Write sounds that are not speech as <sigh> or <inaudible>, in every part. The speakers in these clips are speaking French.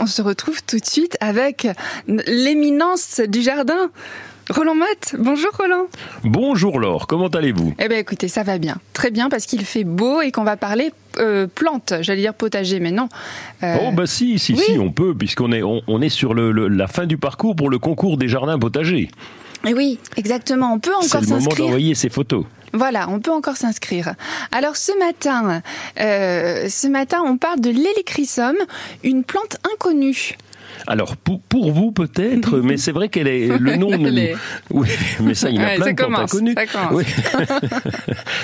on se retrouve tout de suite avec l'éminence du jardin. Roland Motte, bonjour Roland. Bonjour Laure, comment allez-vous? Eh bien écoutez, ça va bien, très bien parce qu'il fait beau et qu'on va parler euh, plantes, j'allais dire potager, mais non. Euh, oh bah si, si, si, on peut, puisqu'on est, on, est sur la fin du parcours pour le concours des jardins potagers. Et oui, exactement, on peut encore s'inscrire. C'est le moment d'envoyer ses photos. Voilà, on peut encore s'inscrire. Alors ce matin, euh, ce matin, on parle de l'hélichrysum, une plante inconnue. Alors pour, vous peut-être, <laughs> mais c'est vrai qu'elle est le nom. <laughs> Oui, mais ça, il y en a plein de plantes inconnues. Oui.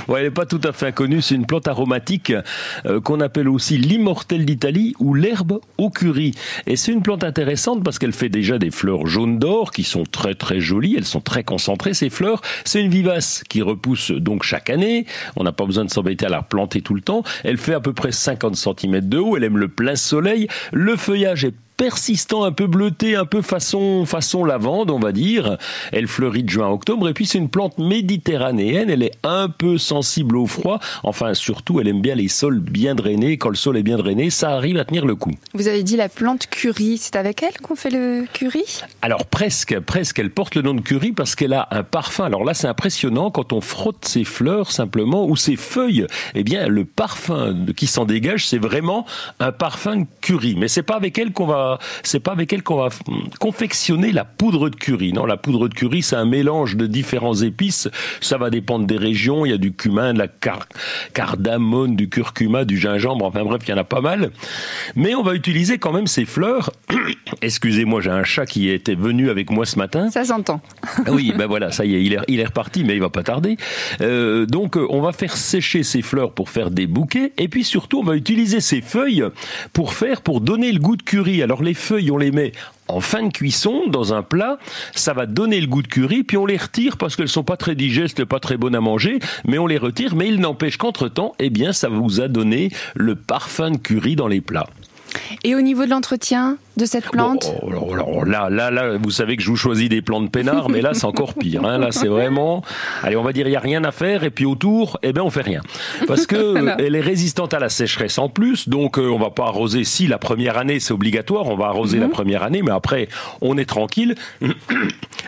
<laughs> elle n'est pas tout à fait inconnue. C'est une plante aromatique euh, qu'on appelle aussi l'immortel d'Italie ou l'herbe au curry. Et c'est une plante intéressante parce qu'elle fait déjà des fleurs jaunes d'or qui sont très très jolies. Elles sont très concentrées ces fleurs. C'est une vivace qui repousse donc chaque année. On n'a pas besoin de s'embêter à la planter tout le temps. Elle fait à peu près 50 cm de haut. Elle aime le plein soleil. Le feuillage est persistant, un peu bleuté, un peu façon, façon lavande, on va dire. Elle fleurit de juin à octobre et puis c'est une plante méditerranéenne. Elle est un peu sensible au froid. Enfin, surtout, elle aime bien les sols bien drainés. Quand le sol est bien drainé, ça arrive à tenir le coup. Vous avez dit la plante curry. C'est avec elle qu'on fait le curry Alors presque, presque. Elle porte le nom de curry parce qu'elle a un parfum. Alors là, c'est impressionnant quand on frotte ses fleurs simplement ou ses feuilles. Eh bien, le parfum qui s'en dégage, c'est vraiment un parfum curry. Mais c'est pas avec elle qu'on va c'est pas avec elle qu'on va confectionner la poudre de curry. Non, la poudre de curry, c'est un mélange de différents épices. Ça va dépendre des régions. Il y a du cumin, de la cardamone, du curcuma, du gingembre. Enfin bref, il y en a pas mal. Mais on va utiliser quand même ces fleurs. <coughs> Excusez-moi, j'ai un chat qui était venu avec moi ce matin. Ça s'entend. oui, ben voilà, ça y est, il est, il est reparti, mais il va pas tarder. Euh, donc, on va faire sécher ces fleurs pour faire des bouquets, et puis surtout, on va utiliser ces feuilles pour faire, pour donner le goût de curry. Alors les feuilles, on les met en fin de cuisson dans un plat, ça va donner le goût de curry, puis on les retire parce qu'elles sont pas très digestes, pas très bonnes à manger, mais on les retire, mais il n'empêche qu'entre-temps, eh bien, ça vous a donné le parfum de curry dans les plats. Et au niveau de l'entretien de cette plante? Oh, là, là, là, vous savez que je vous choisis des plantes peinards, mais là, c'est encore pire. Hein. Là, c'est vraiment, allez, on va dire, il y a rien à faire, et puis autour, eh ben, on fait rien, parce que <laughs> elle est résistante à la sécheresse en plus, donc euh, on va pas arroser. Si la première année, c'est obligatoire, on va arroser la mhm. première année, mais après, on est tranquille. <clears throat>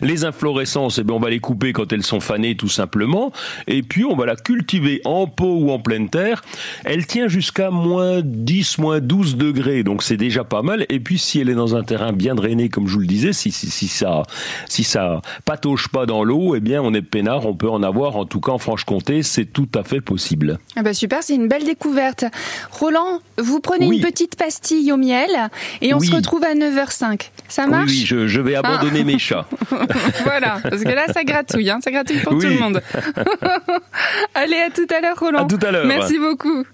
Les inflorescences, eh ben, on va les couper quand elles sont fanées, tout simplement, et puis on va la cultiver en pot ou en pleine terre. Elle tient jusqu'à moins 10, moins 12 degrés, donc c'est déjà pas mal. Et puis si elle est dans un terrain bien drainé, comme je vous le disais, si, si, ça si ça patauge pas dans l'eau, eh bien on est peinard, on peut en avoir. En tout cas en Franche-Comté, c'est tout à fait possible. Ah bah super, c'est une belle découverte. Roland, vous prenez une petite pastille au miel et on se retrouve à 9h05. Ça marche Oui, je, vais abandonner mes chats. <laughs> voilà, parce que là ça gratouille, hein, ça gratouille pour tout le monde. <laughs> Allez, à tout à l'heure Roland. À tout à l'heure. Merci beaucoup.